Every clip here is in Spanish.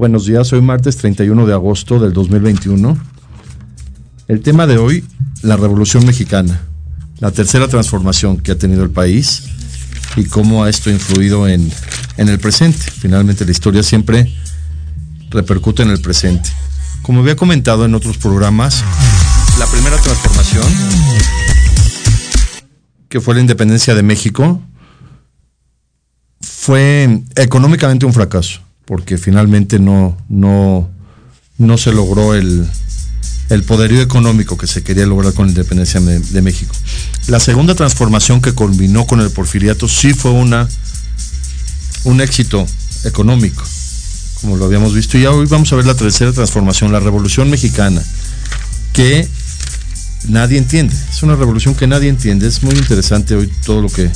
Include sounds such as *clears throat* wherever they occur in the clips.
Buenos días, hoy martes 31 de agosto del 2021. El tema de hoy, la Revolución Mexicana, la tercera transformación que ha tenido el país y cómo ha esto influido en, en el presente. Finalmente la historia siempre repercute en el presente. Como había comentado en otros programas, la primera transformación, que fue la independencia de México, fue económicamente un fracaso, porque finalmente no, no, no se logró el, el poderío económico que se quería lograr con la independencia de, México. La segunda transformación que culminó con el porfiriato sí fue una, un éxito económico, como lo habíamos visto. Y hoy vamos a ver la tercera transformación, la revolución mexicana, que nadie entiende. Es una revolución que nadie entiende. Es muy interesante hoy todo lo que,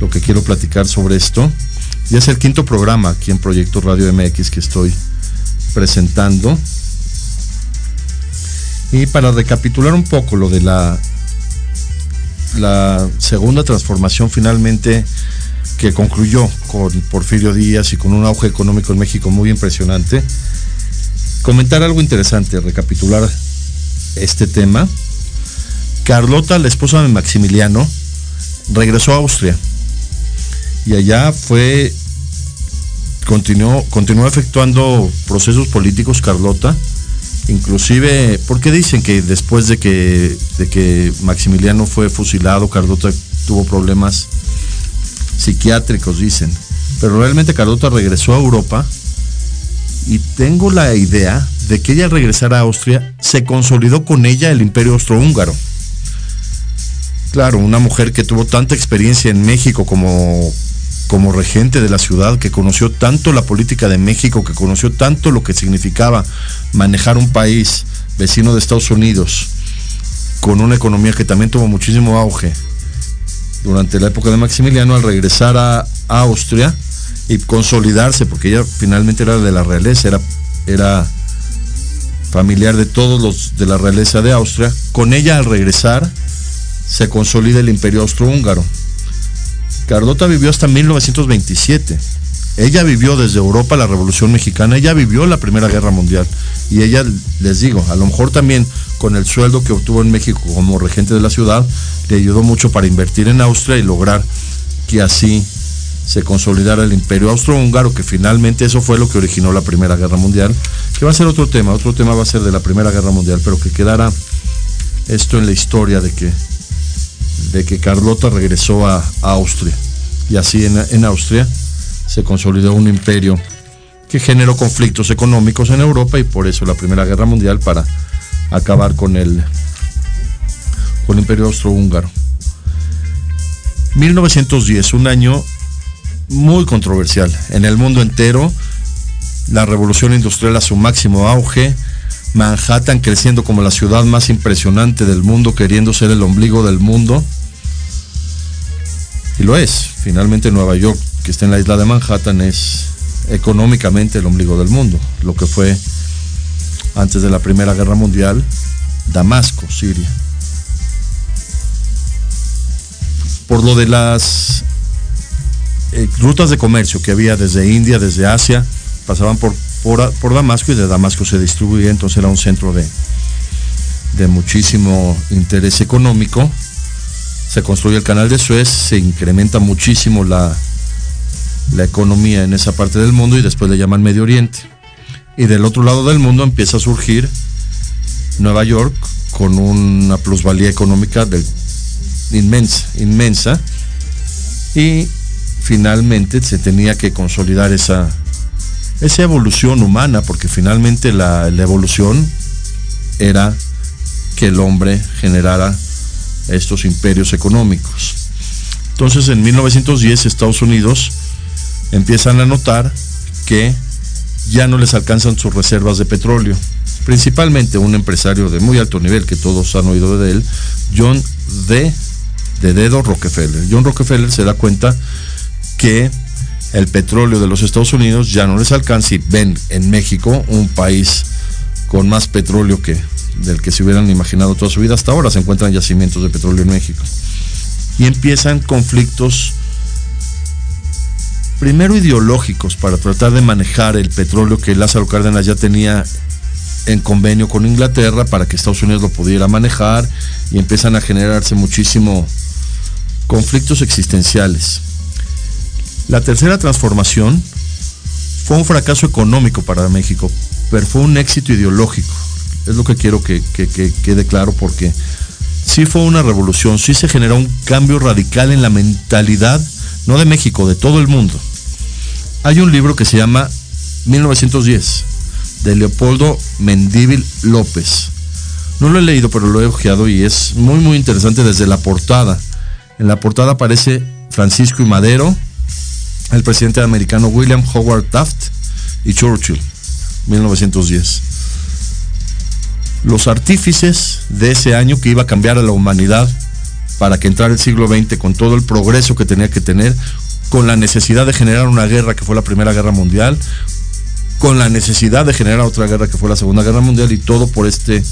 lo que quiero platicar sobre esto. Ya es el quinto programa aquí en Proyecto Radio MX que estoy presentando. Y para recapitular un poco lo de la, la segunda transformación finalmente que concluyó con Porfirio Díaz y con un auge económico en México muy impresionante, comentar algo interesante, recapitular este tema. Carlota, la esposa de Maximiliano, regresó a Austria y allá fue, continuó, continuó efectuando procesos políticos Carlota, inclusive porque dicen que después de que, de que Maximiliano fue fusilado, Carlota tuvo problemas psiquiátricos, dicen. Pero realmente Carlota regresó a Europa y tengo la idea de que ella al regresar a Austria se consolidó con ella el imperio austrohúngaro. Claro, una mujer que tuvo tanta experiencia en México como, como regente de la ciudad, que conoció tanto la política de México, que conoció tanto lo que significaba manejar un país vecino de Estados Unidos, con una economía que también tuvo muchísimo auge durante la época de Maximiliano, al regresar a, Austria y consolidarse, porque ella finalmente era de la realeza, era, era familiar de todos los de la realeza de Austria, con ella al regresar se consolida el imperio austrohúngaro. Carlota vivió hasta 1927. Ella vivió desde Europa la Revolución Mexicana, ella vivió la Primera Guerra Mundial. Y ella, les digo, a lo mejor también con el sueldo que obtuvo en México como regente de la ciudad, le ayudó mucho para invertir en Austria y lograr que así se consolidara el imperio austrohúngaro, que finalmente eso fue lo que originó la Primera Guerra Mundial, que va a ser otro tema, otro tema va a ser de la Primera Guerra Mundial, pero que quedara esto en la historia de que, de que Carlota regresó a, Austria. Y así en, en Austria se consolidó un imperio que generó conflictos económicos en Europa y por eso la Primera Guerra Mundial para acabar con el, con el imperio austrohúngaro. 1910, un año muy controversial en el mundo entero, la revolución industrial a su máximo auge, Manhattan creciendo como la ciudad más impresionante del mundo, queriendo ser el ombligo del mundo. Y lo es. Finalmente Nueva York, que está en la isla de Manhattan, es económicamente el ombligo del mundo. Lo que fue antes de la Primera Guerra Mundial, Damasco, Siria. Por lo de las eh, rutas de comercio que había desde India, desde Asia, pasaban por, por, por, Damasco y de Damasco se distribuía, entonces era un centro de, de muchísimo interés económico. Se construye el canal de Suez, se incrementa muchísimo la, la economía en esa parte del mundo y después le llaman Medio Oriente. Y del otro lado del mundo empieza a surgir Nueva York con una plusvalía económica del, inmensa, inmensa. Y finalmente se tenía que consolidar esa, esa evolución humana, porque finalmente la, evolución era que el hombre generara estos imperios económicos. Entonces en 1910 Estados Unidos empiezan a notar que ya no les alcanzan sus reservas de petróleo. Principalmente un empresario de muy alto nivel que todos han oído de él, John D. de Dedo Rockefeller. John Rockefeller se da cuenta que el petróleo de los Estados Unidos ya no les alcanza y ven en México un país con más petróleo que del que se hubieran imaginado toda su vida. Hasta ahora se encuentran yacimientos de petróleo en México. Y empiezan conflictos primero ideológicos para tratar de manejar el petróleo que Lázaro Cárdenas ya tenía en convenio con Inglaterra para que Estados Unidos lo pudiera manejar y empiezan a generarse muchísimo conflictos existenciales. La tercera transformación fue un fracaso económico para México, pero fue un éxito ideológico. Es lo que quiero que, que quede claro porque sí fue una revolución, sí se generó un cambio radical en la mentalidad, no de México, de todo el mundo. Hay un libro que se llama 1910, de Leopoldo Mendíbil López. No lo he leído, pero lo he ojeado y es muy, muy interesante desde la portada. En la portada aparece Francisco y Madero, el presidente americano William Howard Taft y Churchill, 1910. Los artífices de ese año que iba a cambiar a la humanidad para que entrara el siglo XX con todo el progreso que tenía que tener, con la necesidad de generar una guerra que fue la Primera Guerra Mundial, con la necesidad de generar otra guerra que fue la Segunda Guerra Mundial y todo por este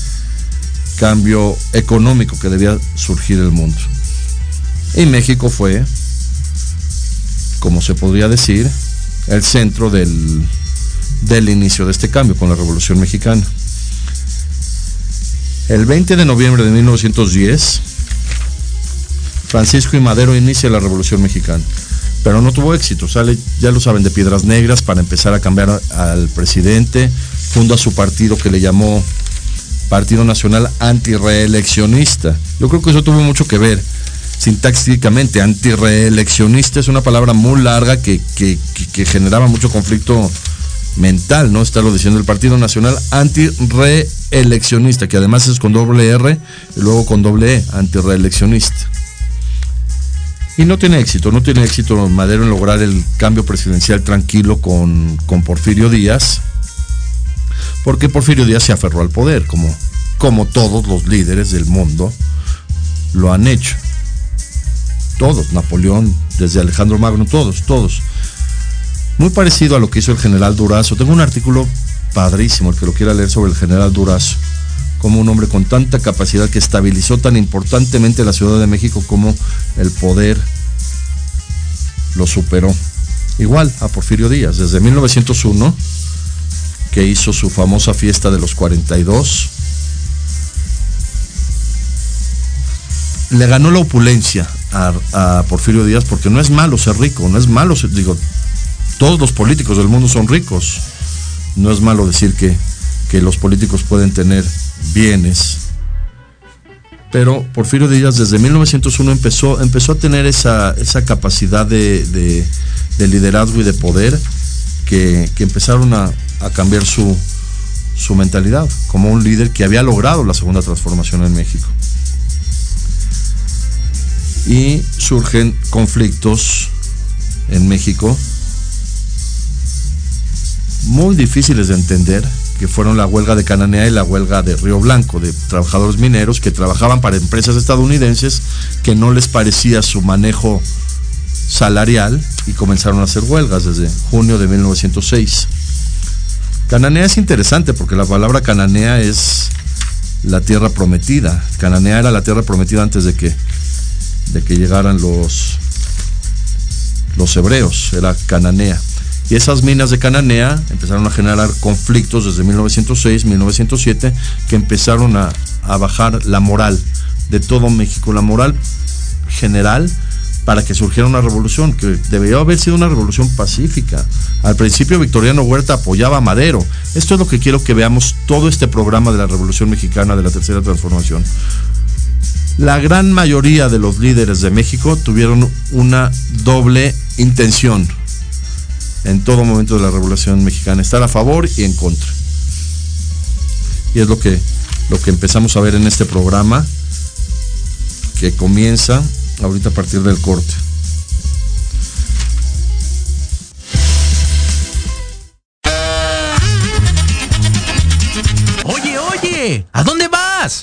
cambio económico que debía surgir el mundo. Y México fue, como se podría decir, el centro del, del inicio de este cambio con la Revolución Mexicana. El 20 de noviembre de 1910, Francisco y Madero inicia la Revolución Mexicana pero no tuvo éxito. Sale, ya lo saben, de Piedras Negras para empezar a cambiar al presidente. Funda su partido que le llamó Partido Nacional Antireeleccionista. Yo creo que eso tuvo mucho que ver sintácticamente. Antireeleccionista es una palabra muy larga que, generaba mucho conflicto mental, ¿no? Estarlo diciendo el Partido Nacional Antireeleccionista, que además es con doble R y luego con doble E, antireeleccionista. Y no tiene éxito, no tiene éxito Madero en lograr el cambio presidencial tranquilo con, Porfirio Díaz, porque Porfirio Díaz se aferró al poder, como todos los líderes del mundo lo han hecho. Todos, Napoleón, desde Alejandro Magno, todos, todos. Muy parecido a lo que hizo el general Durazo. Tengo un artículo padrísimo, el que lo quiera leer sobre el general Durazo como un hombre con tanta capacidad que estabilizó tan importantemente la Ciudad de México como el poder lo superó. Igual a Porfirio Díaz, desde 1901, que hizo su famosa fiesta de los 42, le ganó la opulencia a, Porfirio Díaz porque no es malo ser rico, no es malo, digo, todos los políticos del mundo son ricos. No es malo decir que, que los políticos pueden tener bienes. Pero Porfirio Díaz desde 1901 empezó, empezó a tener esa, capacidad de, liderazgo y de poder que, empezaron a, cambiar su, su mentalidad como un líder que había logrado la segunda transformación en México. Y surgen conflictos en México muy difíciles de entender que fueron la huelga de Cananea y la huelga de Río Blanco, de trabajadores mineros que trabajaban para empresas estadounidenses que no les parecía su manejo salarial y comenzaron a hacer huelgas desde junio de 1906. Cananea es interesante porque la palabra Cananea es la tierra prometida. Cananea era la tierra prometida antes de que, de que llegaran los, los hebreos, era Cananea. Y esas minas de Cananea empezaron a generar conflictos desde 1906, 1907, que empezaron a, bajar la moral de todo México, la moral general para que surgiera una revolución, que debería haber sido una revolución pacífica. Al principio Victoriano Huerta apoyaba a Madero. Esto es lo que quiero que veamos todo este programa de la Revolución Mexicana de la Tercera Transformación. La gran mayoría de los líderes de México tuvieron una doble intención en todo momento de la Revolución Mexicana, estar a favor y en contra. Y es lo que, lo que empezamos a ver en este programa, que comienza ahorita a partir del corte. Oye, oye, ¿a dónde vas?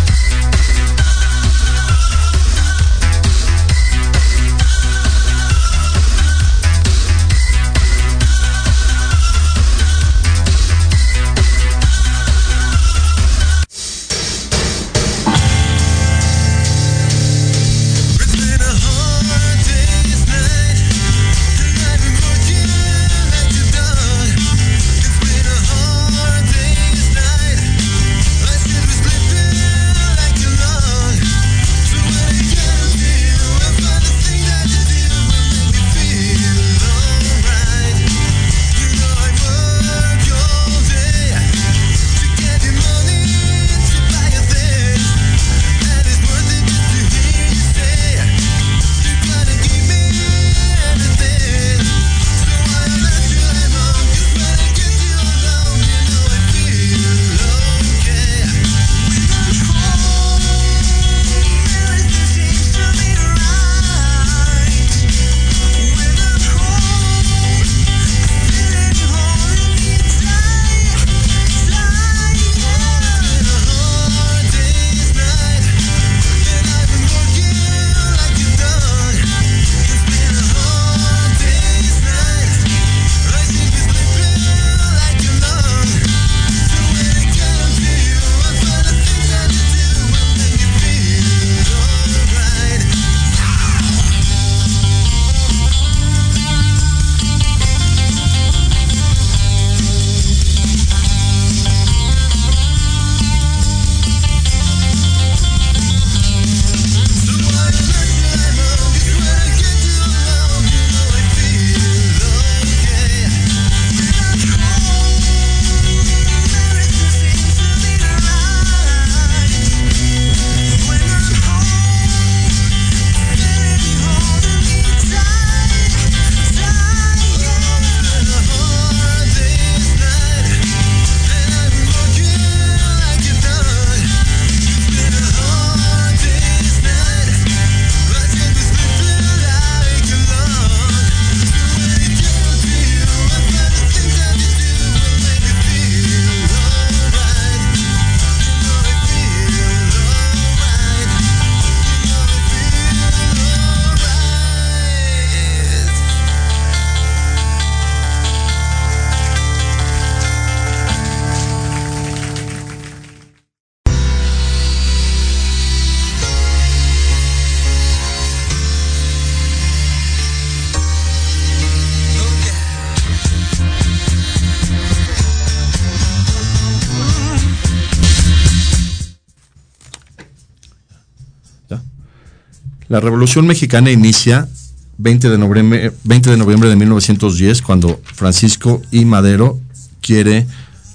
La Revolución Mexicana inicia 20 de, noviembre, 20 de noviembre de 1910, cuando Francisco I. Madero quiere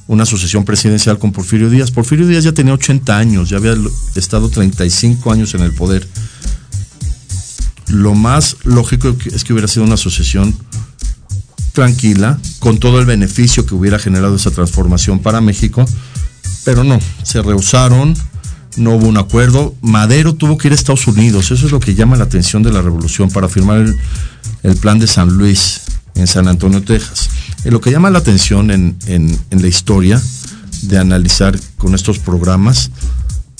una sucesión presidencial con Porfirio Díaz. Porfirio Díaz ya tenía 80 años, ya había estado 35 años en el poder. Lo más lógico es que hubiera sido una sucesión tranquila, con todo el beneficio que hubiera generado esa transformación para México, pero no, se rehusaron, no hubo un acuerdo. Madero tuvo que ir a Estados Unidos, eso es lo que llama la atención de la revolución, para firmar el, plan de San Luis en San Antonio, Texas. Y lo que llama la atención en, en, la historia de analizar con estos programas,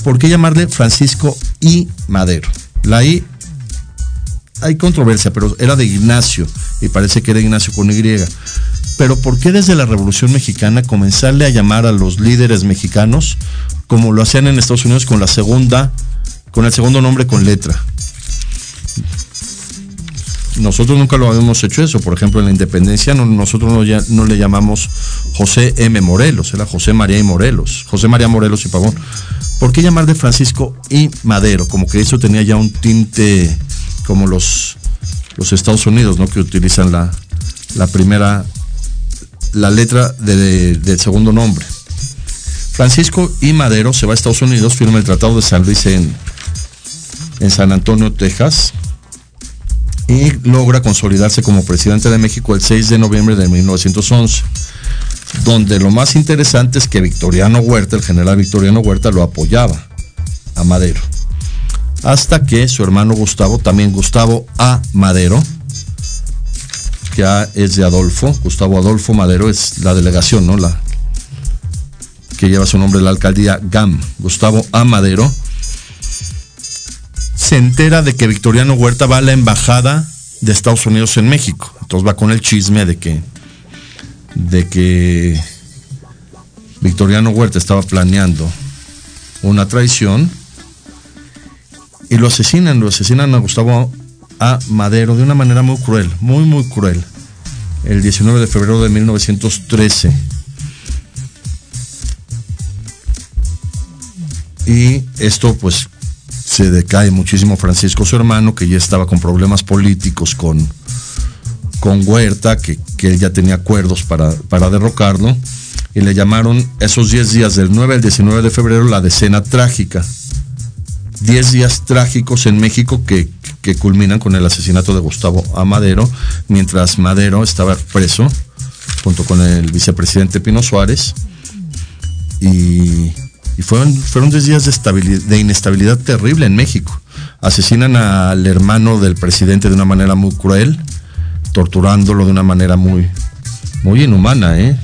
¿por qué llamarle Francisco I. Madero? La I hay controversia, pero era de Ignacio y parece que era Ignacio con Y. Pero ¿por qué desde la Revolución Mexicana comenzarle a llamar a los líderes mexicanos como lo hacían en Estados Unidos con la segunda, con el segundo nombre con letra. Nosotros nunca lo habíamos hecho eso. Por ejemplo, en la independencia nosotros no, no, le llamamos José M. Morelos, era José María y Morelos. José María Morelos y Pavón. ¿Por qué llamar de Francisco y Madero? Como que eso tenía ya un tinte como los, los Estados Unidos, ¿no? Que utilizan la, la primera la letra del segundo nombre. Francisco I. Madero se va a Estados Unidos, firma el Tratado de San Luis en, en San Antonio, Texas, y logra consolidarse como presidente de México el 6 de noviembre de 1911, donde lo más interesante es que Victoriano Huerta, el general Victoriano Huerta, lo apoyaba a Madero. Hasta que su hermano Gustavo, también Gustavo A. Madero, que es de Adolfo, Gustavo Adolfo Madero es la delegación, ¿no? La que lleva su nombre la alcaldía GAM, Gustavo A. Madero, se entera de que Victoriano Huerta va a la embajada de Estados Unidos en México. Entonces va con el chisme de que de que Victoriano Huerta estaba planeando una traición y lo asesinan, lo asesinan a Gustavo a Madero de una manera muy cruel, muy muy cruel. El 19 de febrero de 1913. Y esto pues se decae muchísimo Francisco, su hermano, que ya estaba con problemas políticos con, con Huerta, que, que ya tenía acuerdos para, para derrocarlo, y le llamaron esos 10 días del 9 al 19 de febrero la decena trágica. 10 días trágicos en México que, que culminan con el asesinato de Gustavo A. Madero, mientras Madero estaba preso junto con el vicepresidente Pino Suárez. Y y fueron, fueron dos días de, de inestabilidad terrible en México. Asesinan al hermano del presidente de una manera muy cruel, torturándolo de una manera muy, muy inhumana. ¿eh?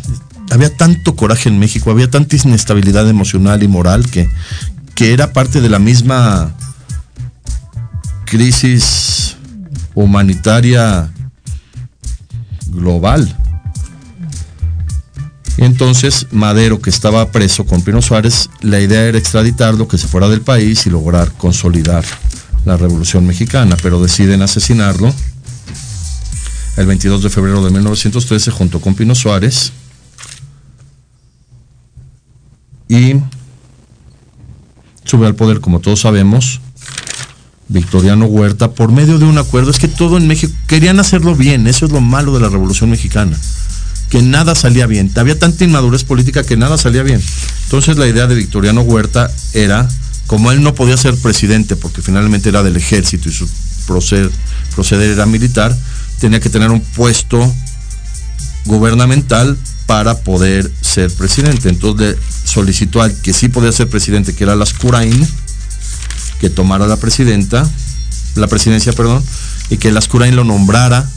Había tanto coraje en México, había tanta inestabilidad emocional y moral que, que era parte de la misma crisis humanitaria global. Entonces, Madero, que estaba preso con Pino Suárez, la idea era extraditarlo, que se fuera del país y lograr consolidar la Revolución Mexicana, pero deciden asesinarlo el 22 de febrero de 1913 junto con Pino Suárez y sube al poder, como todos sabemos, Victoriano Huerta por medio de un acuerdo. Es que todo en México querían hacerlo bien, eso es lo malo de la Revolución Mexicana que nada salía bien. Había tanta inmadurez política que nada salía bien. Entonces la idea de Victoriano Huerta era, como él no podía ser presidente porque finalmente era del ejército y su proceder, proceder era militar, tenía que tener un puesto gubernamental para poder ser presidente. Entonces solicitó al que sí podía ser presidente, que era Lascurain, que tomara la presidenta, la presidencia, perdón, y que Lascurain lo nombrara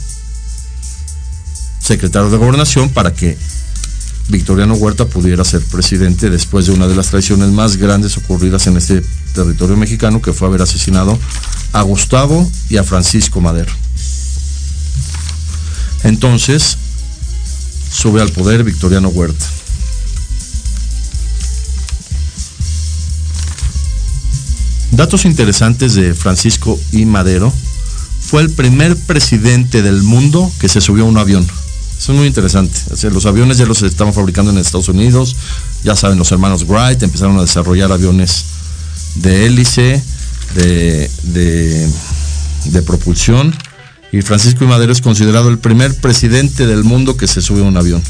secretario de gobernación para que Victoriano Huerta pudiera ser presidente después de una de las traiciones más grandes ocurridas en este territorio mexicano, que fue haber asesinado a Gustavo y a Francisco Madero. Entonces, sube al poder Victoriano Huerta. Datos interesantes de Francisco y Madero. Fue el primer presidente del mundo que se subió a un avión. Eso es muy interesante. los aviones ya los estaban fabricando en Estados Unidos. Ya saben, los hermanos Wright empezaron a desarrollar aviones de hélice, de, de, propulsión. Y Francisco I. Madero es considerado el primer presidente del mundo que se sube a un avión.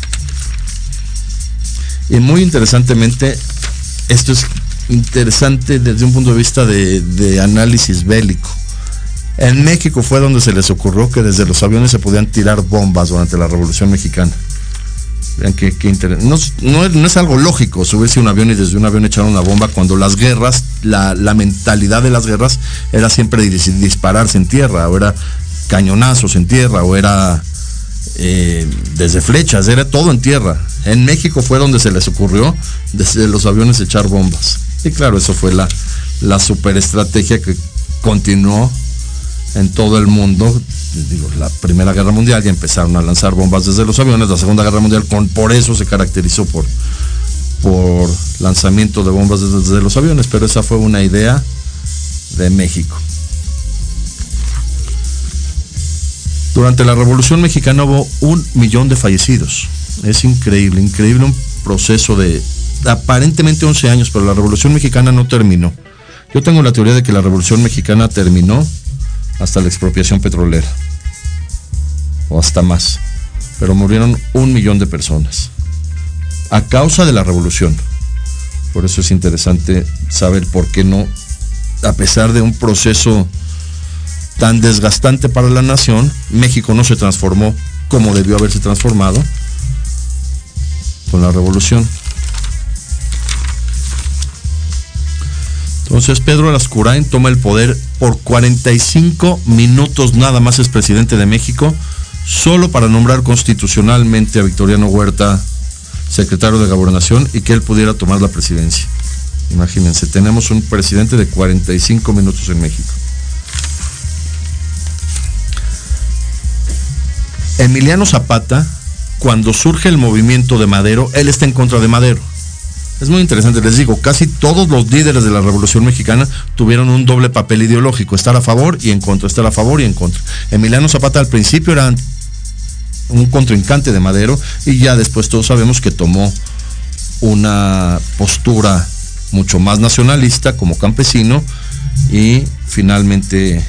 Y muy interesantemente, esto es interesante desde un punto de vista de análisis bélico. En México fue donde se les ocurrió que desde los aviones se podían tirar bombas durante la Revolución Mexicana. Vean qué, no, no, es algo lógico subirse a un avión y desde un avión echar una bomba cuando las guerras, la, mentalidad de las guerras era siempre dispararse en tierra, o era cañonazos en tierra, o era eh, desde flechas, era todo en tierra. En México fue donde se les ocurrió desde los aviones echar bombas. Y claro, eso fue la, la superestrategia que continuó en todo el mundo. Digo, la Primera Guerra Mundial ya empezaron a lanzar bombas desde los aviones, la Segunda Guerra Mundial con, por eso se caracterizó por, por lanzamiento de bombas desde, los aviones, pero esa fue una idea de México. Durante la Revolución Mexicana hubo un millón de fallecidos. Es increíble, increíble un proceso de aparentemente 11 años, pero la Revolución Mexicana no terminó. Yo tengo la teoría de que la Revolución Mexicana terminó hasta la expropiación petrolera. O hasta más. pero murieron un millón de personas a causa de la revolución. Por eso es interesante saber por qué no, a pesar de un proceso tan desgastante para la nación, México no se transformó como debió haberse transformado con la revolución. Entonces Pedro Lascurain toma el poder por 45 minutos nada más es presidente de México, solo para nombrar constitucionalmente a Victoriano Huerta secretario de gobernación y que él pudiera tomar la presidencia. Imagínense, tenemos un presidente de 45 minutos en México. Emiliano Zapata, cuando surge el movimiento de Madero, él está en contra de Madero. Es muy interesante, les digo, casi todos los líderes de la Revolución Mexicana tuvieron un doble papel ideológico, estar a favor y en contra, estar a favor y en contra. Emiliano Zapata al principio era un contrincante de Madero y ya después todos sabemos que tomó una postura mucho más nacionalista como campesino y finalmente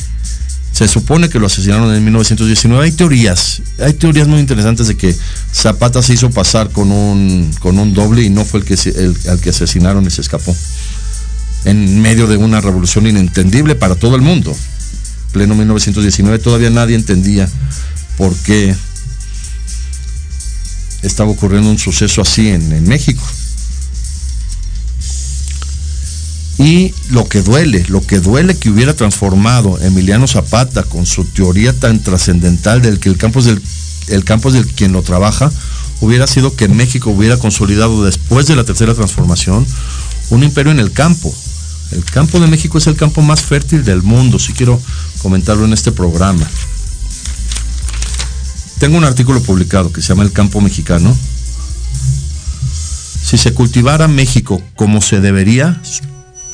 se supone que lo asesinaron en 1919. Hay teorías, hay teorías muy interesantes de que Zapata se hizo pasar con un, con un doble y no fue el que el, al que asesinaron y se escapó. En medio de una revolución inentendible para todo el mundo. Pleno 1919 todavía nadie entendía por qué estaba ocurriendo un suceso así en, en México. Lo que duele, lo que duele que hubiera transformado Emiliano Zapata con su teoría tan trascendental del que el campo es del, el campo es del quien lo trabaja, hubiera sido que México hubiera consolidado después de la tercera transformación un imperio en el campo. El campo de México es el campo más fértil del mundo, si quiero comentarlo en este programa. Tengo un artículo publicado que se llama El campo mexicano. Si se cultivara México como se debería,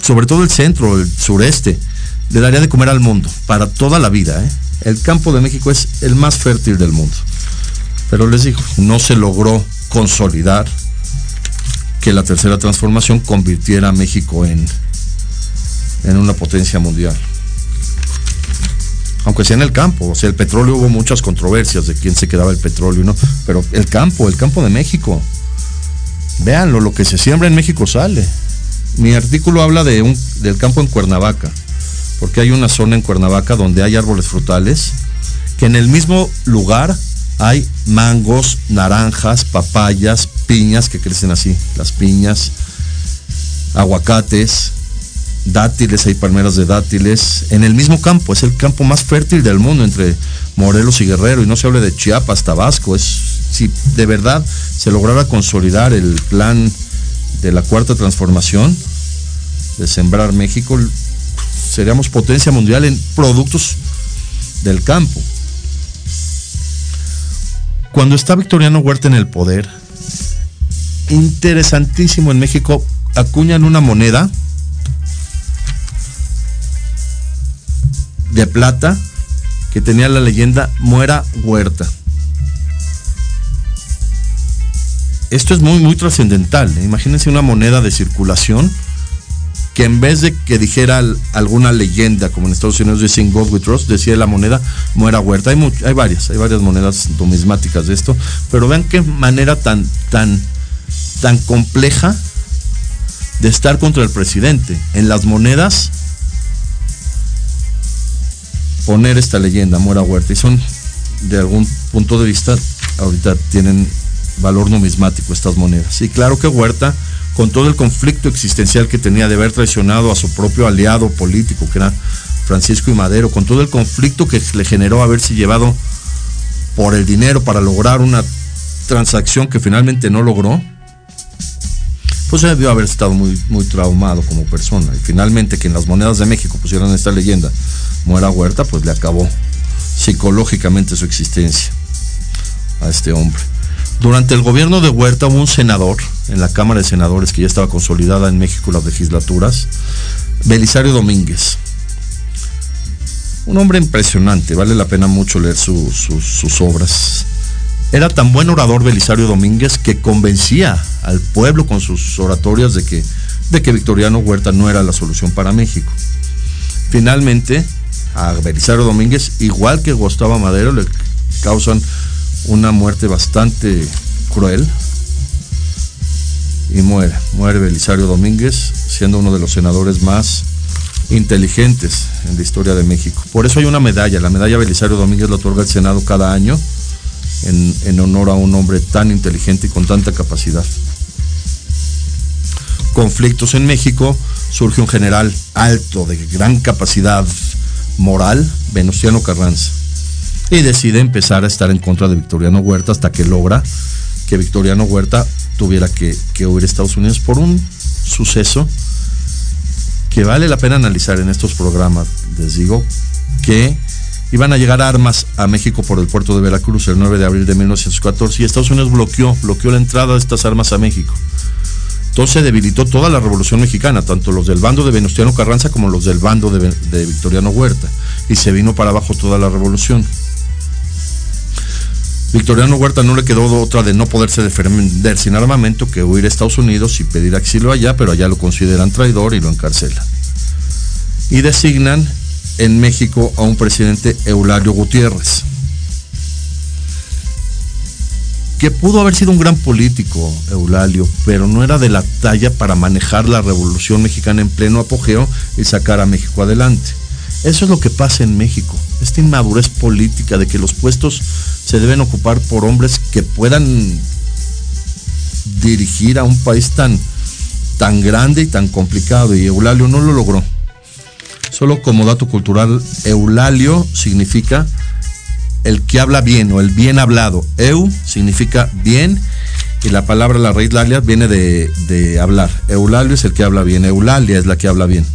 sobre todo el centro, el sureste, le daría de comer al mundo, para toda la vida. ¿eh? El campo de México es el más fértil del mundo. Pero les digo, no se logró consolidar que la tercera transformación convirtiera a México en, en una potencia mundial. Aunque sea en el campo, o sea, el petróleo hubo muchas controversias de quién se quedaba el petróleo, ¿no? Pero el campo, el campo de México. Véanlo, lo que se siembra en México sale mi artículo habla de un, del campo en Cuernavaca, porque hay una zona en Cuernavaca donde hay árboles frutales, que en el mismo lugar hay mangos, naranjas, papayas, piñas que crecen así, las piñas, aguacates, dátiles, hay palmeras de dátiles, en el mismo campo, es el campo más fértil del mundo entre Morelos y Guerrero, y no se hable de Chiapas, Tabasco, es si de verdad se lograra consolidar el plan de la cuarta transformación, de sembrar México, seríamos potencia mundial en productos del campo. Cuando está Victoriano Huerta en el poder, interesantísimo en México, acuñan una moneda de plata que tenía la leyenda Muera Huerta. Esto es muy, muy trascendental. ¿eh? Imagínense una moneda de circulación que en vez de que dijera alguna leyenda, como en Estados Unidos dicen God We Trust, decía la moneda muera huerta. Hay, hay varias, hay varias monedas numismáticas de esto, pero vean qué manera tan, tan, tan compleja de estar contra el presidente. En las monedas poner esta leyenda, muera huerta. Y son, de algún punto de vista, ahorita tienen valor numismático estas monedas. Y claro que Huerta, con todo el conflicto existencial que tenía de haber traicionado a su propio aliado político, que era Francisco y Madero, con todo el conflicto que le generó haberse llevado por el dinero para lograr una transacción que finalmente no logró, pues debió haber estado muy, muy traumado como persona. Y finalmente que en las monedas de México pusieran esta leyenda, muera Huerta, pues le acabó psicológicamente su existencia a este hombre. Durante el gobierno de Huerta hubo un senador en la Cámara de Senadores que ya estaba consolidada en México las legislaturas, Belisario Domínguez. Un hombre impresionante, vale la pena mucho leer sus obras. Era tan buen orador Belisario Domínguez que convencía al pueblo con sus oratorias de que, de que Victoriano Huerta no era la solución para México. Finalmente, a Belisario Domínguez, igual que Gustavo Madero, le causan una muerte bastante cruel y muere. Muere Belisario Domínguez, siendo uno de los senadores más inteligentes en la historia de México. Por eso hay una medalla, la medalla Belisario Domínguez la otorga el Senado cada año en, en honor a un hombre tan inteligente y con tanta capacidad. Conflictos en México, surge un general alto, de gran capacidad moral, Venustiano Carranza, y decide empezar a estar en contra de Victoriano Huerta hasta que logra que Victoriano Huerta tuviera que, que huir a Estados Unidos por un suceso que vale la pena analizar en estos programas. Les digo que iban a llegar armas a México por el puerto de Veracruz el 9 de abril de 1914 y Estados Unidos bloqueó, bloqueó la entrada de estas armas a México. Entonces debilitó toda la revolución mexicana, tanto los del bando de Venustiano Carranza como los del bando de Victoriano Huerta, y se vino para abajo toda la revolución. Victoriano Huerta no le quedó otra de no poderse defender sin armamento que huir a Estados Unidos y pedir exilio allá, pero allá lo consideran traidor y lo encarcelan. Y designan en México a un presidente Eulalio Gutiérrez, que pudo haber sido un gran político, Eulalio, pero no era de la talla para manejar la revolución mexicana en pleno apogeo y sacar a México adelante. Eso es lo que pasa en México, esta inmadurez política de que los puestos se deben ocupar por hombres que puedan dirigir a un país tan, tan grande y tan complicado, y Eulalio no lo logró. Solo como dato cultural, Eulalio significa el que habla bien o el bien hablado. Eu significa bien y la palabra, la raíz lalia, viene de, de, hablar. Eulalio es el que habla bien, Eulalia es la que habla bien.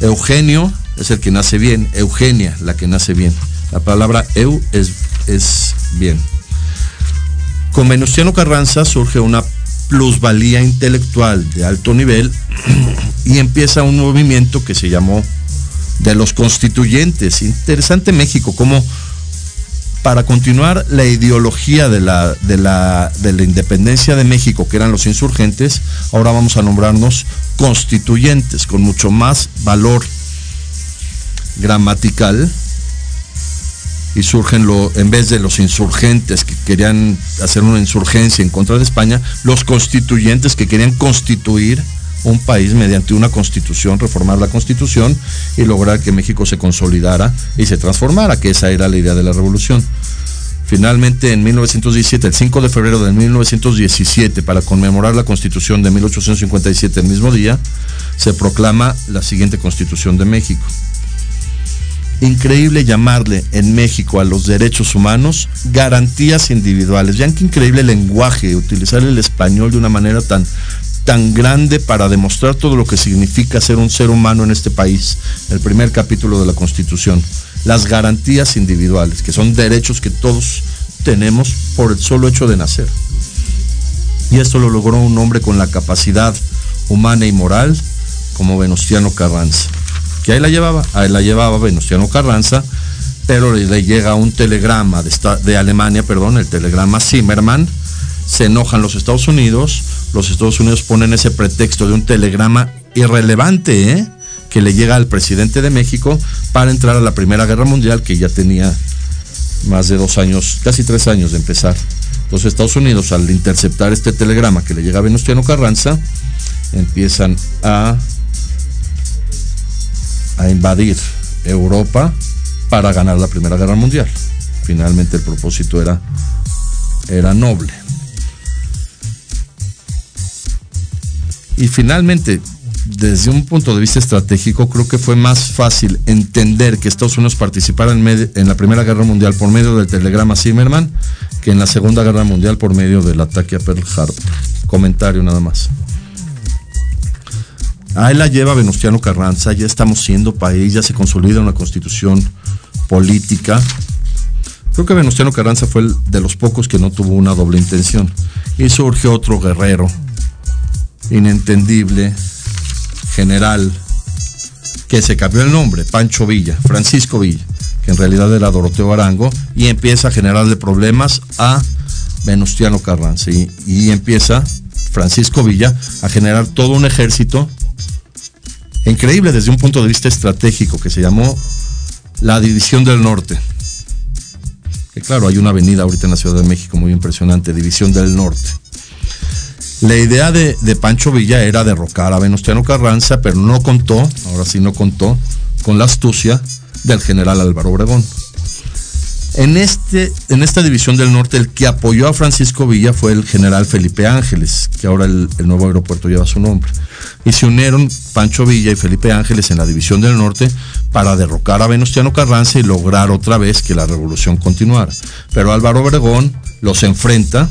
Eugenio es el que nace bien, Eugenia la que nace bien. La palabra eu es, es bien. Con Venustiano Carranza surge una plusvalía intelectual de alto nivel *clears throat* y empieza un movimiento que se llamó de los constituyentes. Interesante México, como para continuar la ideología de la, de, la, de la, independencia de México, que eran los insurgentes, ahora vamos a nombrarnos constituyentes, con mucho más valor gramatical. Y surgen, lo, en vez de los insurgentes que querían hacer una insurgencia en contra de España, los constituyentes que querían constituir un país mediante una constitución, reformar la constitución y lograr que México se consolidara y se transformara, que esa era la idea de la revolución. Finalmente, en 1917, el 5 de febrero de 1917, para conmemorar la constitución de 1857, el mismo día, se proclama la siguiente constitución de México. Increíble llamarle en México a los derechos humanos garantías individuales. Vean qué increíble lenguaje, utilizar el español de una manera tan tan grande para demostrar todo lo que significa ser un ser humano en este país. El primer capítulo de la Constitución. Las garantías individuales, que son derechos que todos tenemos por el solo hecho de nacer. Y esto lo logró un hombre con la capacidad humana y moral como Venustiano Carranza. Que ahí la llevaba, ahí la llevaba Venustiano Carranza, pero le llega un telegrama de, esta, de Alemania, perdón, el telegrama Zimmermann, se enojan los Estados Unidos, los Estados Unidos ponen ese pretexto de un telegrama irrelevante, ¿eh? que le llega al presidente de México para entrar a la Primera Guerra Mundial, que ya tenía más de dos años, casi tres años de empezar. Los Estados Unidos, al interceptar este telegrama que le llega a Venustiano Carranza, empiezan a, a invadir Europa para ganar la Primera Guerra Mundial. Finalmente el propósito era, era noble. Y finalmente, desde un punto de vista estratégico, creo que fue más fácil entender que Estados Unidos participara en, en, la Primera Guerra Mundial por medio del telegrama Zimmerman que en la Segunda Guerra Mundial por medio del ataque a Pearl Harbor. Comentario nada más. Ahí la lleva Venustiano Carranza, ya estamos siendo país, ya se consolida una constitución política. Creo que Venustiano Carranza fue el de los pocos que no tuvo una doble intención. Y surgió otro guerrero, inentendible, general, que se cambió el nombre, Pancho Villa, Francisco Villa, que en realidad era Doroteo Arango, y empieza a generarle problemas a Venustiano Carranza. Y empieza Francisco Villa a generar todo un ejército increíble desde un punto de vista estratégico que se llamó la División del Norte, Que claro, hay una avenida ahorita en la Ciudad de México muy impresionante, División del Norte. La idea de, Pancho Villa era derrocar a Venustiano Carranza, pero no contó, ahora sí no contó, con la astucia del general Álvaro Obregón. En, este, en esta división del norte, el que apoyó a Francisco Villa fue el general Felipe Ángeles, que ahora el, nuevo aeropuerto lleva su nombre. Y se unieron Pancho Villa y Felipe Ángeles en la división del norte para derrocar a Venustiano Carranza y lograr otra vez que la revolución continuara. Pero Álvaro Obregón los enfrenta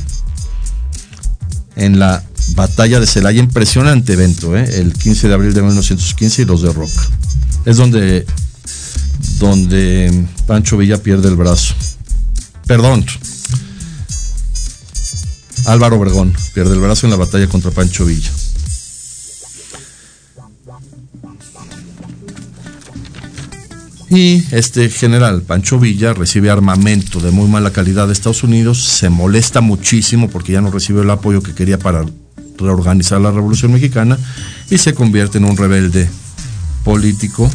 en la batalla de Celaya, impresionante evento, ¿eh? el 15 de abril de 1915 y los derroca. Es donde donde Pancho Villa pierde el brazo. Perdón. Álvaro Obregón pierde el brazo en la batalla contra Pancho Villa. Y este general, Pancho Villa, recibe armamento de muy mala calidad de Estados Unidos, se molesta muchísimo porque ya no recibió el apoyo que quería para reorganizar la Revolución Mexicana y se convierte en un rebelde político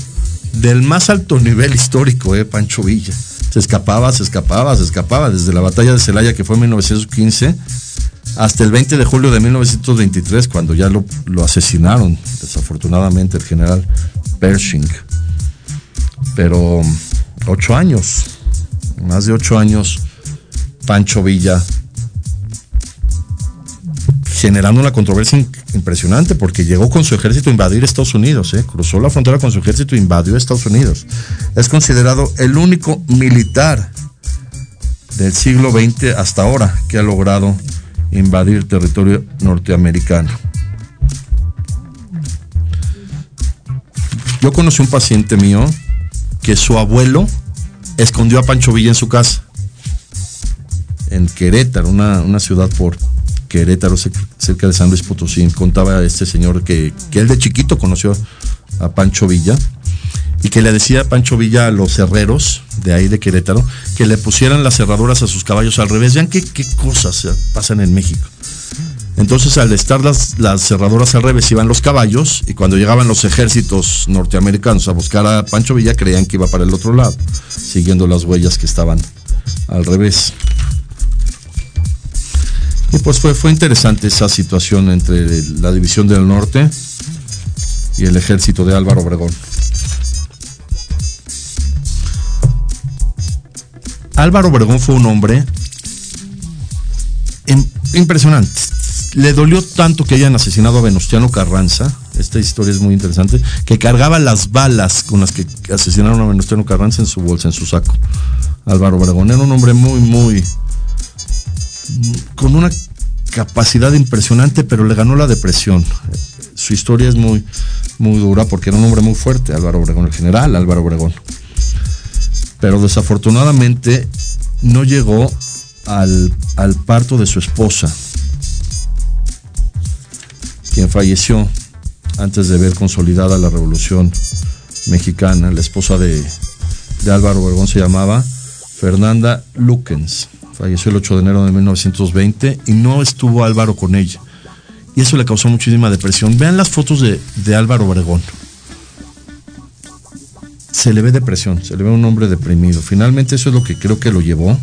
del más alto nivel histórico, eh, Pancho Villa. Se escapaba, se escapaba, se escapaba, desde la batalla de Celaya, que fue en 1915, hasta el 20 de julio de 1923, cuando ya lo, lo asesinaron, desafortunadamente, el general Pershing. Pero ocho años, más de ocho años, Pancho Villa generando una controversia impresionante porque llegó con su ejército a invadir Estados Unidos, ¿eh? cruzó la frontera con su ejército e invadió Estados Unidos. Es considerado el único militar del siglo XX hasta ahora que ha logrado invadir territorio norteamericano. Yo conocí un paciente mío que su abuelo escondió a Pancho Villa en su casa, en Querétaro, una, una ciudad por Querétaro, cerca de San Luis Potosí, contaba este señor que, que él de chiquito conoció a Pancho Villa y que le decía a Pancho Villa a los herreros de ahí de Querétaro que le pusieran las cerraduras a sus caballos al revés. Vean qué, cosas pasan en México. Entonces, al estar las, las, cerraduras al revés, iban los caballos y cuando llegaban los ejércitos norteamericanos a buscar a Pancho Villa, creían que iba para el otro lado, siguiendo las huellas que estaban al revés. Y pues fue, fue interesante esa situación entre la División del Norte y el ejército de Álvaro Obregón. Álvaro Obregón fue un hombre impresionante. Le dolió tanto que hayan asesinado a Venustiano Carranza, esta historia es muy interesante, que cargaba las balas con las que asesinaron a Venustiano Carranza en su bolsa, en su saco. Álvaro Obregón era un hombre muy, muy, con una capacidad impresionante, pero le ganó la depresión. Su historia es muy, muy dura porque era un hombre muy fuerte, Álvaro Obregón, el general Álvaro Obregón. Pero desafortunadamente no llegó al, al parto de su esposa, quien falleció antes de ver consolidada la revolución mexicana. La esposa de, Álvaro Obregón se llamaba Fernanda Lukens falleció el 8 de enero de 1920 y no estuvo Álvaro con ella. Y eso le causó muchísima depresión. Vean las fotos de, de Álvaro Obregón. Se le ve depresión, se le ve un hombre deprimido. Finalmente eso es lo que creo que lo llevó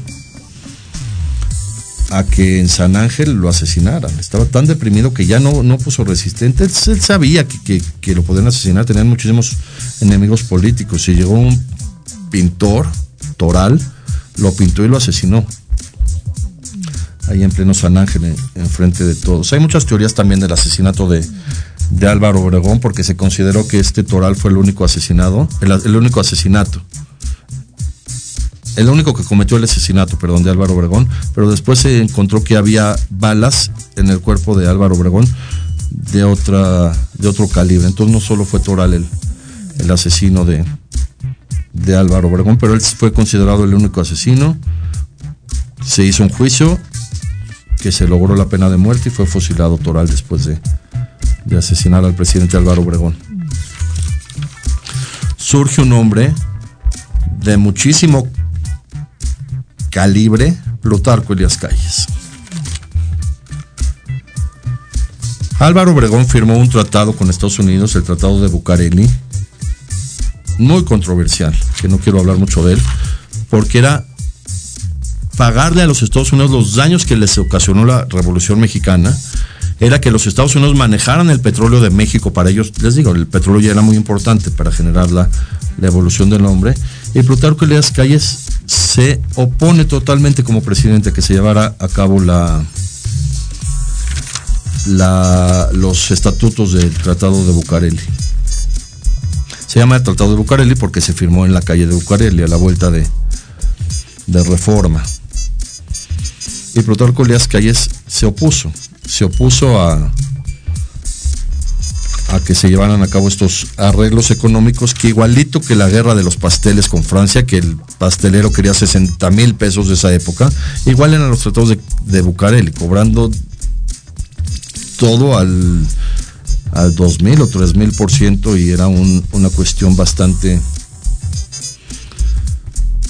a que en San Ángel lo asesinaran. Estaba tan deprimido que ya no, no puso resistente. Él, sabía que, que, que, lo podían asesinar, tenían muchísimos enemigos políticos. Y llegó un pintor, Toral, lo pintó y lo asesinó ahí en pleno San Ángel, enfrente en de todos. Hay muchas teorías también del asesinato de, de, Álvaro Obregón, porque se consideró que este Toral fue el único asesinado, el, único asesinato. El único que cometió el asesinato, perdón, de Álvaro Obregón, pero después se encontró que había balas en el cuerpo de Álvaro Obregón de otra de otro calibre. Entonces no solo fue Toral el, el asesino de, de Álvaro Obregón, pero él fue considerado el único asesino. Se hizo un juicio que se logró la pena de muerte y fue fusilado Toral después de, asesinar al presidente Álvaro Obregón. Surge un hombre de muchísimo calibre, Plutarco Elias Calles. Álvaro Obregón firmó un tratado con Estados Unidos, el Tratado de Bucareli, muy controversial, que no quiero hablar mucho de él, porque era pagarle a los Estados Unidos los daños que les ocasionó la Revolución Mexicana era que los Estados Unidos manejaran el petróleo de México para ellos. Les digo, el petróleo ya era muy importante para generar la, evolución del hombre. Y Plutarco Elías Calles se opone totalmente como presidente a que se llevara a cabo la, los estatutos del Tratado de Bucareli. Se llama el Tratado de Bucareli porque se firmó en la calle de Bucareli a la vuelta de, de reforma. Y Plutarco Elías Calles se opuso se opuso a, a que se llevaran a cabo estos arreglos económicos que igualito que la guerra de los pasteles con Francia, que el pastelero quería 60 mil pesos de esa época, igual eran los tratados de, de Bucareli, cobrando todo al, al 2000 o 3000 por ciento y era una cuestión bastante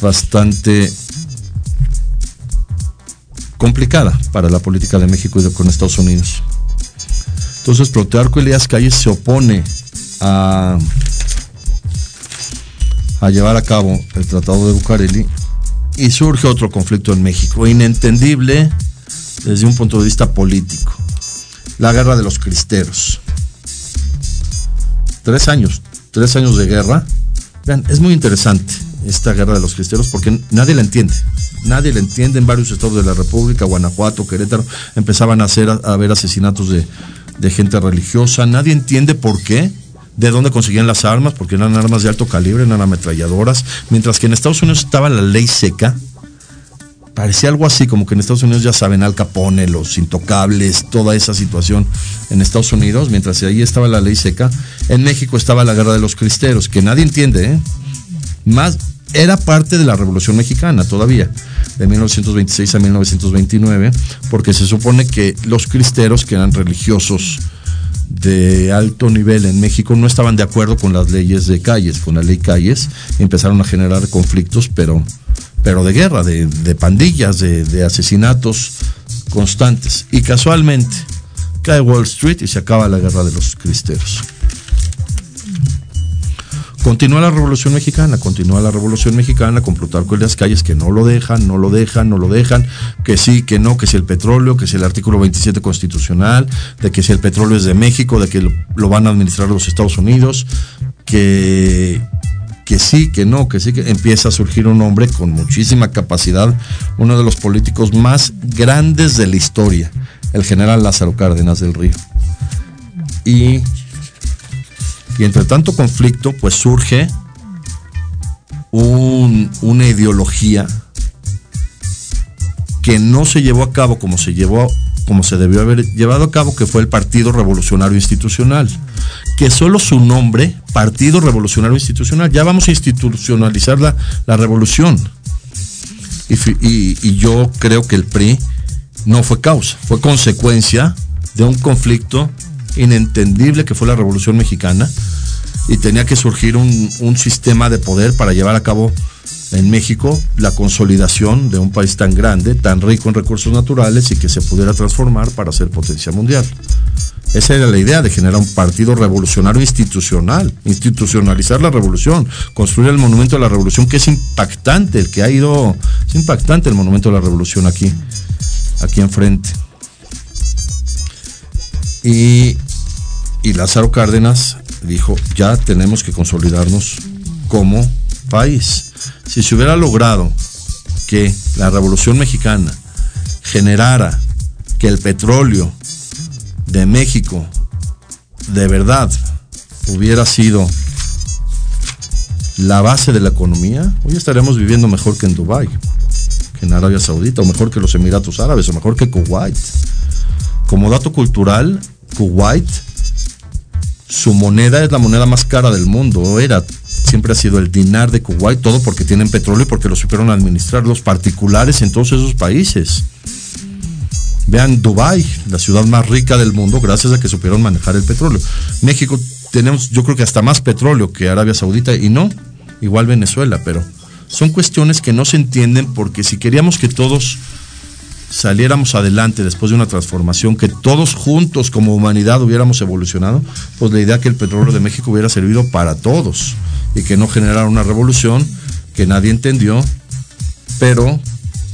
bastante complicada para la política de México y con Estados Unidos. Entonces, Plutarco Elías Calles se opone a, a llevar a cabo el Tratado de Bucareli y surge otro conflicto en México, inentendible desde un punto de vista político. La guerra de los cristeros. Tres años, tres años de guerra. Vean, es muy interesante esta guerra de los cristeros porque nadie la entiende. Nadie la entiende en varios estados de la República, Guanajuato, Querétaro, empezaban a, hacer, a haber asesinatos de, gente religiosa. Nadie entiende por qué de dónde conseguían las armas, porque eran armas de alto calibre, eran ametralladoras, mientras que en Estados Unidos estaba la ley seca. Parecía algo así, como que en Estados Unidos ya saben, Al Capone, los intocables, toda esa situación en Estados Unidos, mientras ahí estaba la ley seca. En México estaba la guerra de los cristeros, que nadie entiende, ¿eh? Más, era parte de la Revolución Mexicana todavía, de 1926 a 1929, porque se supone que los cristeros, que eran religiosos de alto nivel en México, no estaban de acuerdo con las leyes de calles, con la ley calles, y empezaron a generar conflictos, pero, pero de guerra, de, pandillas, de, de asesinatos constantes. Y casualmente cae Wall Street y se acaba la guerra de los cristeros. Continúa la Revolución Mexicana, continúa la Revolución Mexicana con Plutarco las Calles que no lo dejan, no lo dejan, no lo dejan, que sí, que no, que si el petróleo, que si el artículo 27 constitucional, de que si el petróleo es de México, de que lo, van a administrar los Estados Unidos, que, que sí, que no, que sí, que empieza a surgir un hombre con muchísima capacidad, uno de los políticos más grandes de la historia, el general Lázaro Cárdenas del Río. Y y entre tanto conflicto, pues surge una ideología que no se llevó a cabo como se llevó como se debió haber llevado a cabo, que fue el Partido Revolucionario Institucional, que solo su nombre, Partido Revolucionario Institucional, ya vamos a institucionalizar la, la revolución. y yo creo que el PRI no fue causa, fue consecuencia de un conflicto inentendible que fue la Revolución Mexicana y tenía que surgir un, sistema de poder para llevar a cabo en México la consolidación de un país tan grande, tan rico en recursos naturales y que se pudiera transformar para ser potencia mundial. Esa era la idea de generar un partido revolucionario institucional, institucionalizar la revolución, construir el monumento de la revolución, que es impactante, el que ha ido, es impactante el monumento de la revolución aquí, aquí enfrente. Y, Lázaro Cárdenas dijo, ya tenemos que consolidarnos como país. Si se hubiera logrado que la Revolución Mexicana generara que el petróleo de México de verdad hubiera sido la base de la economía, hoy estaremos viviendo mejor que en Dubái, que en Arabia Saudita, o mejor que los Emiratos Árabes, o mejor que Kuwait. Como dato cultural, Kuwait, su moneda es la moneda más cara del mundo, era, siempre ha sido el dinar de Kuwait, todo porque tienen petróleo y porque lo supieron administrar los particulares en todos esos países. Vean Dubai, la ciudad más rica del mundo, gracias a que supieron manejar el petróleo. México tenemos, yo creo que hasta más petróleo que Arabia Saudita y no, igual Venezuela, pero son cuestiones que no se entienden porque si queríamos que todos saliéramos adelante después de una transformación, que todos juntos como humanidad hubiéramos evolucionado, pues la idea que el petróleo de México hubiera servido para todos y que no generara una revolución que nadie entendió, pero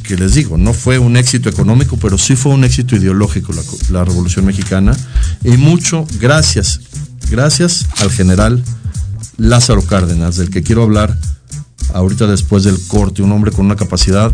que les digo, no fue un éxito económico, pero sí fue un éxito ideológico la, la Revolución Mexicana. Y mucho gracias, gracias al general Lázaro Cárdenas, del que quiero hablar ahorita después del corte, un hombre con una capacidad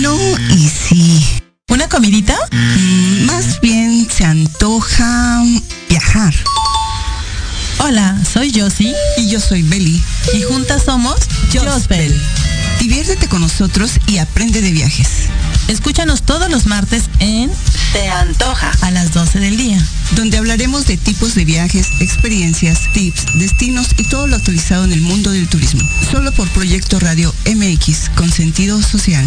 No, y sí. ¿Una comidita? Mm, más bien se antoja viajar. Hola, soy Josie Y yo soy Beli. y juntas somos Josbel. Diviértete con nosotros y aprende de viajes. Escúchanos todos los martes en Te antoja. a las 12 del día. Donde hablaremos de tipos de viajes, experiencias, tips, destinos y todo lo actualizado en el mundo del turismo. Solo por Proyecto Radio MX con sentido social.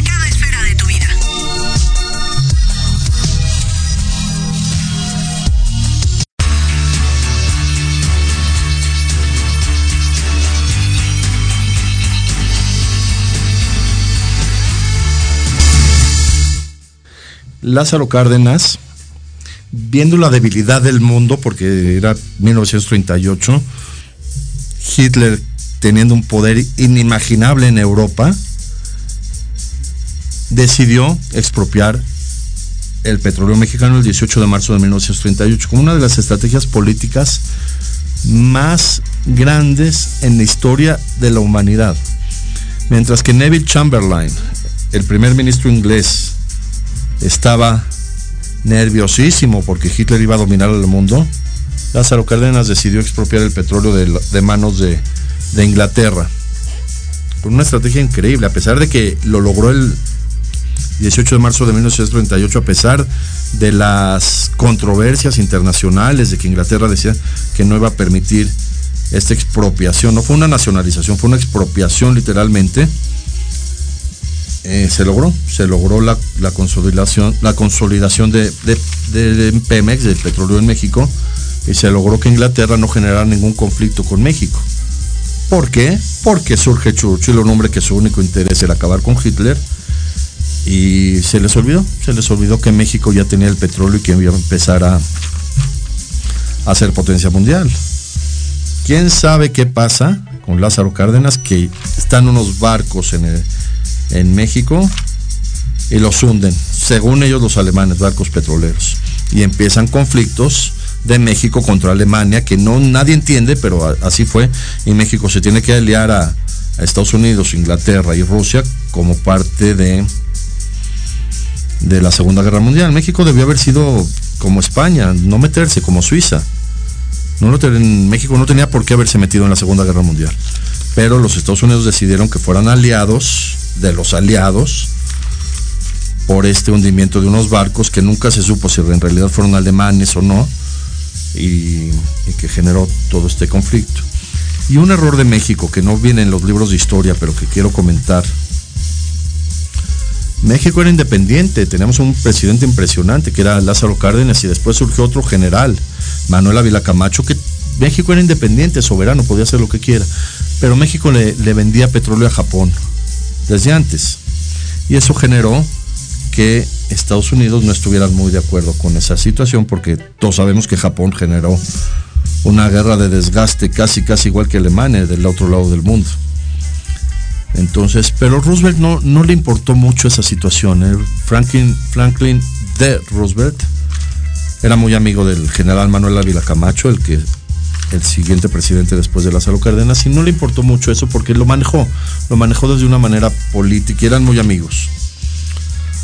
Lázaro Cárdenas, viendo la debilidad del mundo, porque era 1938, Hitler teniendo un poder inimaginable en Europa, decidió expropiar el petróleo mexicano el 18 de marzo de 1938 como una de las estrategias políticas más grandes en la historia de la humanidad. Mientras que Neville Chamberlain, el primer ministro inglés, estaba nerviosísimo porque Hitler iba a dominar el mundo, Lázaro Cárdenas decidió expropiar el petróleo de, manos de, de, Inglaterra. Con una estrategia increíble, a pesar de que lo logró el 18 de marzo de 1938, a pesar de las controversias internacionales de que Inglaterra decía que no iba a permitir esta expropiación. No fue una nacionalización, fue una expropiación literalmente. Eh, se logró, se logró la, consolidación, la consolidación de, Pemex, del petróleo en México, y se logró que Inglaterra no generara ningún conflicto con México. ¿Por qué? Porque surge Churchill, un hombre que su único interés era acabar con Hitler, y se les olvidó, se les olvidó que México ya tenía el petróleo y que iba a empezar a, a ser potencia mundial. ¿Quién sabe qué pasa con Lázaro Cárdenas? Que están unos barcos en el, en México y los hunden, según ellos los alemanes, barcos petroleros. Y empiezan conflictos de México contra Alemania que no nadie entiende, pero así fue. Y México se tiene que aliar a, a, Estados Unidos, Inglaterra y Rusia como parte de, de la Segunda Guerra Mundial. México debió haber sido como España, no meterse, como Suiza. México no tenía por qué haberse metido en la Segunda Guerra Mundial. Pero los Estados Unidos decidieron que fueran aliados de los aliados por este hundimiento de unos barcos que nunca se supo si en realidad fueron alemanes o no y, que generó todo este conflicto. Y un error de México que no viene en los libros de historia, pero que quiero comentar. México era independiente, teníamos un presidente impresionante que era Lázaro Cárdenas y después surgió otro general, Manuel Ávila Camacho, que México era independiente, soberano, podía hacer lo que quiera. Pero México le vendía petróleo a Japón desde antes. Y eso generó que Estados Unidos no estuvieran muy de acuerdo con esa situación porque todos sabemos que Japón generó una guerra de desgaste casi casi igual que Alemania del otro lado del mundo. Entonces, pero Roosevelt no, no le importó mucho esa situación. ¿eh? Franklin, Franklin D. Roosevelt era muy amigo del general Manuel Ávila Camacho, el que el siguiente presidente después de Lázaro Cárdenas, y no le importó mucho eso porque lo manejó, lo manejó desde una manera política y eran muy amigos.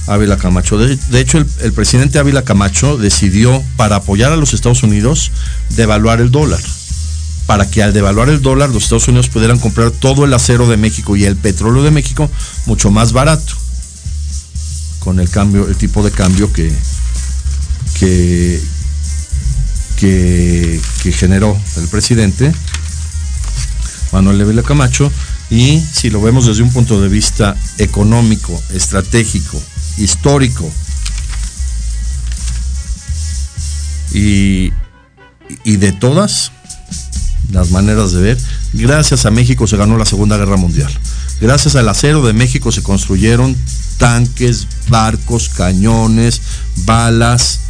Ávila Camacho. De, hecho, el, presidente Ávila Camacho decidió, para apoyar a los Estados Unidos, devaluar el dólar. Para que al devaluar el dólar, los Estados Unidos pudieran comprar todo el acero de México y el petróleo de México mucho más barato. Con el cambio, el tipo de cambio que, que, que, generó el presidente Manuel Ávila Camacho. Y si lo vemos desde un punto de vista económico, estratégico, histórico. Y, y de todas las maneras de ver, gracias a México se ganó la Segunda Guerra Mundial. Gracias al acero de México se construyeron tanques, barcos, cañones, balas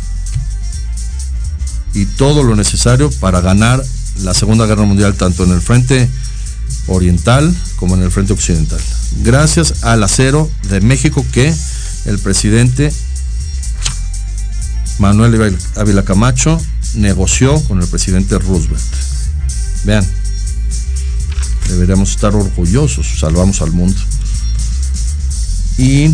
y todo lo necesario para ganar la Segunda Guerra Mundial tanto en el frente oriental como en el frente occidental. Gracias al acero de México que el presidente Manuel Ávila Camacho negoció con el presidente Roosevelt. Vean, deberíamos estar orgullosos, salvamos al mundo. Y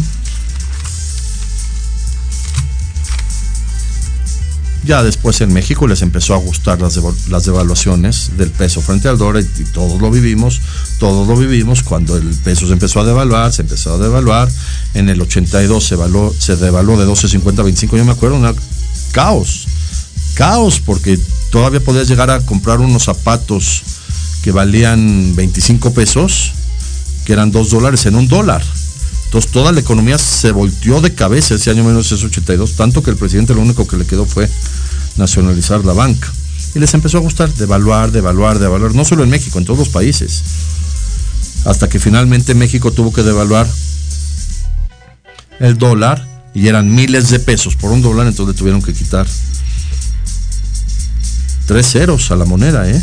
Ya después en México les empezó a gustar las, las devaluaciones del peso frente al dólar y, todos lo vivimos, todos lo vivimos cuando el peso se empezó a devaluar, se empezó a devaluar, en el 82 se, se devaluó de 12.50 a 25, yo me acuerdo, una caos, caos, porque todavía podías llegar a comprar unos zapatos que valían 25 pesos, que eran 2 dólares en un dólar. Entonces toda la economía se volteó de cabeza ese año 1982, tanto que el presidente lo único que le quedó fue nacionalizar la banca. Y les empezó a gustar devaluar, devaluar, devaluar, no solo en México, en todos los países. Hasta que finalmente México tuvo que devaluar el dólar y eran miles de pesos por un dólar, entonces tuvieron que quitar tres ceros a la moneda, ¿eh?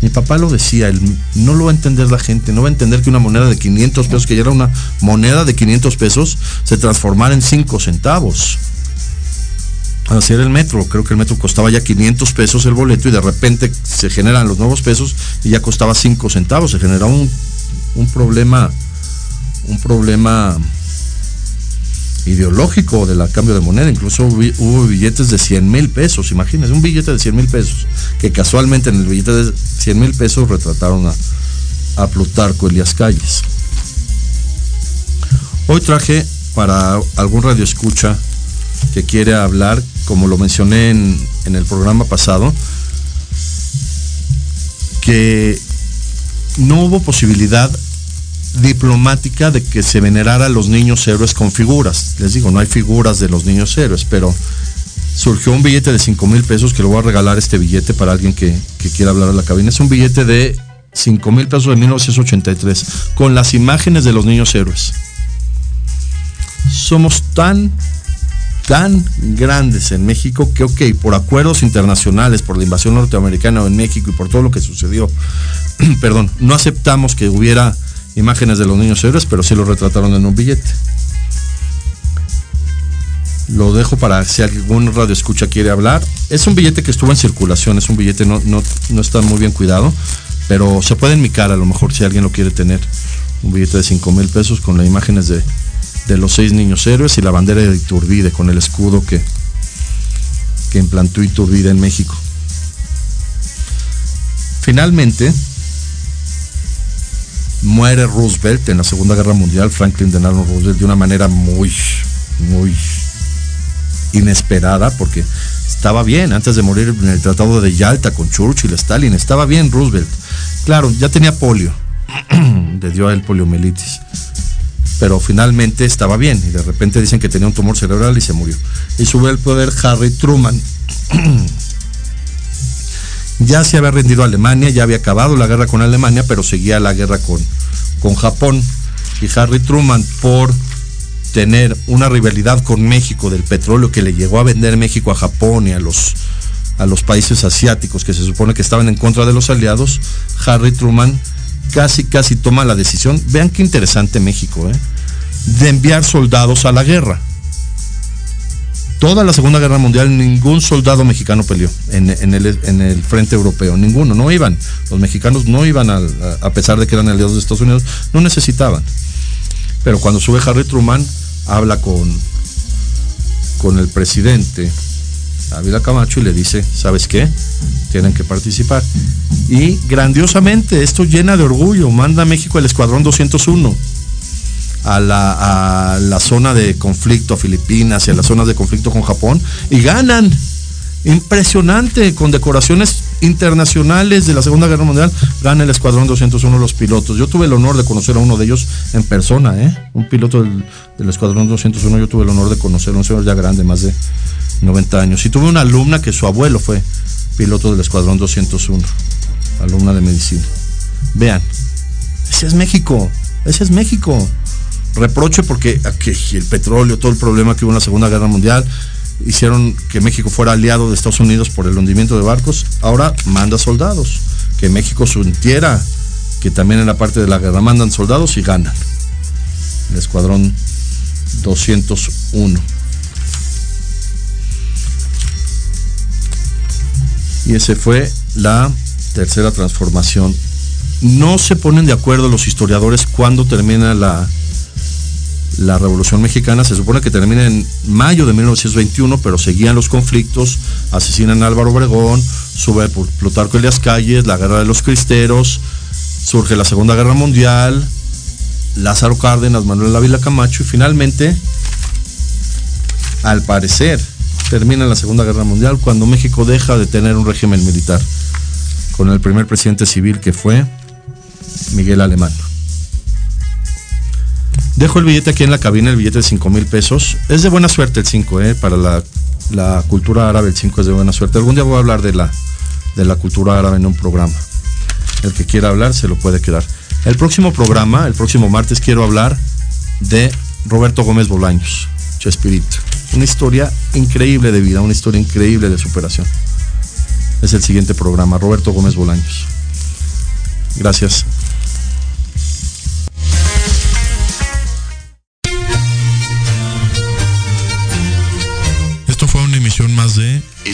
Mi papá lo decía, no lo va a entender la gente, no va a entender que una moneda de 500 pesos, que ya era una moneda de 500 pesos, se transformara en 5 centavos. Así era el metro, creo que el metro costaba ya 500 pesos el boleto y de repente se generan los nuevos pesos y ya costaba 5 centavos, se generó un, un problema, un problema ideológico del cambio de moneda. Incluso hubo billetes de 100 mil pesos, imagínense, un billete de 100 mil pesos, que casualmente en el billete de 100 mil pesos retrataron a, a Plutarco Elías Calles. Hoy traje para algún radio escucha que quiere hablar, como lo mencioné en, en el programa pasado, que no hubo posibilidad diplomática de que se venerara a los niños héroes con figuras. Les digo, no hay figuras de los niños héroes, pero surgió un billete de 5 mil pesos que le voy a regalar este billete para alguien que, quiera hablar a la cabina. Es un billete de 5 mil pesos de 1983 con las imágenes de los niños héroes. Somos tan, tan grandes en México que, ok, por acuerdos internacionales, por la invasión norteamericana en México y por todo lo que sucedió, *clears throat* perdón, no aceptamos que hubiera imágenes de los niños héroes, pero sí lo retrataron en un billete. Lo dejo para si algún radio escucha quiere hablar. Es un billete que estuvo en circulación, es un billete no, no, está muy bien cuidado, pero se puede enmicar a lo mejor si alguien lo quiere tener. Un billete de 5 mil pesos con las imágenes de, de los seis niños héroes y la bandera de Iturbide con el escudo que, que implantó Iturbide en México. Finalmente, muere Roosevelt en la Segunda Guerra Mundial, Franklin Delano Roosevelt, de una manera muy, muy inesperada, porque estaba bien antes de morir en el Tratado de Yalta con Churchill, Stalin, estaba bien Roosevelt. Claro, ya tenía polio, *clears throat* le dio a él poliomielitis, pero finalmente estaba bien y de repente dicen que tenía un tumor cerebral y se murió. Y sube el poder Harry Truman. *clears throat* ya se había rendido a Alemania, ya había acabado la guerra con Alemania, pero seguía la guerra con, con Japón. Y Harry Truman, por tener una rivalidad con México del petróleo que le llegó a vender México a Japón y a los, a los países asiáticos que se supone que estaban en contra de los aliados, Harry Truman casi, casi toma la decisión, vean qué interesante México, ¿eh? de enviar soldados a la guerra. Toda la Segunda Guerra Mundial ningún soldado mexicano peleó en, el, frente europeo, ninguno, no iban. Los mexicanos no iban, a, a pesar de que eran aliados de Estados Unidos, no necesitaban. Pero cuando sube Harry Truman, habla con, con el presidente Ávila Camacho y le dice, ¿sabes qué? Tienen que participar. Y grandiosamente, esto llena de orgullo, manda a México el Escuadrón 201 a la, zona de conflicto, a Filipinas y a las zonas de conflicto con Japón, y ganan. Impresionante, con decoraciones internacionales de la Segunda Guerra Mundial, gana el Escuadrón 201 los pilotos. Yo tuve el honor de conocer a uno de ellos en persona, ¿eh? Un piloto del, Escuadrón 201, yo tuve el honor de conocer, un señor ya grande, más de 90 años. Y tuve una alumna que su abuelo fue piloto del Escuadrón 201, alumna de medicina. Vean, ese es México, ese es México. Reproche porque aquí el petróleo, todo el problema que hubo en la Segunda Guerra Mundial, hicieron que México fuera aliado de Estados Unidos por el hundimiento de barcos, ahora manda soldados. Que México sintiera que también en la parte de la guerra mandan soldados y ganan. El escuadrón 201. Y ese fue la tercera transformación. No se ponen de acuerdo los historiadores cuando termina la, la Revolución Mexicana se supone que termina en mayo de 1921, pero seguían los conflictos, asesinan a Álvaro Obregón, sube Plutarco Elias Calles, la guerra de los cristeros, surge la Segunda Guerra Mundial, Lázaro Cárdenas, Manuel Ávila Camacho y finalmente, al parecer, termina la Segunda Guerra Mundial cuando México deja de tener un régimen militar, con el primer presidente civil que fue Miguel Alemán. Dejo el billete aquí en la cabina, el billete de 5 mil pesos. Es de buena suerte el 5, ¿eh? Para la, cultura árabe el 5 es de buena suerte. Algún día voy a hablar de la, de la cultura árabe en un programa. El que quiera hablar se lo puede quedar. El próximo programa, el próximo martes, quiero hablar de Roberto Gómez Bolaños, Chespirito. Una historia increíble de vida, una historia increíble de superación. Es el siguiente programa, Roberto Gómez Bolaños. Gracias.